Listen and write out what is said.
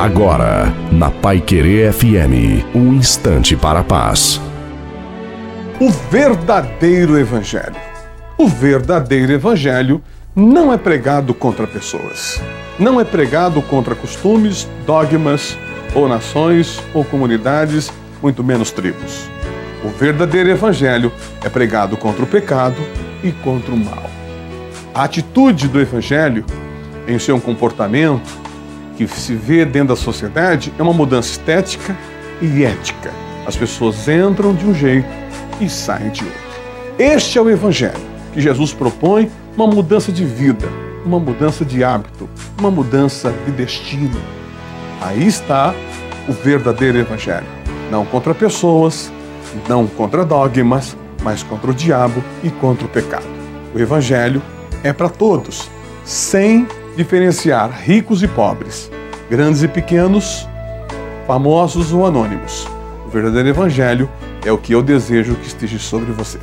Agora, na Pai Querer FM, um instante para a paz. O verdadeiro Evangelho. O verdadeiro Evangelho não é pregado contra pessoas. Não é pregado contra costumes, dogmas, ou nações, ou comunidades, muito menos tribos. O verdadeiro Evangelho é pregado contra o pecado e contra o mal. A atitude do Evangelho em seu comportamento que se vê dentro da sociedade é uma mudança estética e ética. As pessoas entram de um jeito e saem de outro. Este é o Evangelho que Jesus propõe uma mudança de vida, uma mudança de hábito, uma mudança de destino. Aí está o verdadeiro Evangelho. Não contra pessoas, não contra dogmas, mas contra o diabo e contra o pecado. O Evangelho é para todos, sem diferenciar ricos e pobres, grandes e pequenos, famosos ou anônimos. O verdadeiro Evangelho é o que eu desejo que esteja sobre você.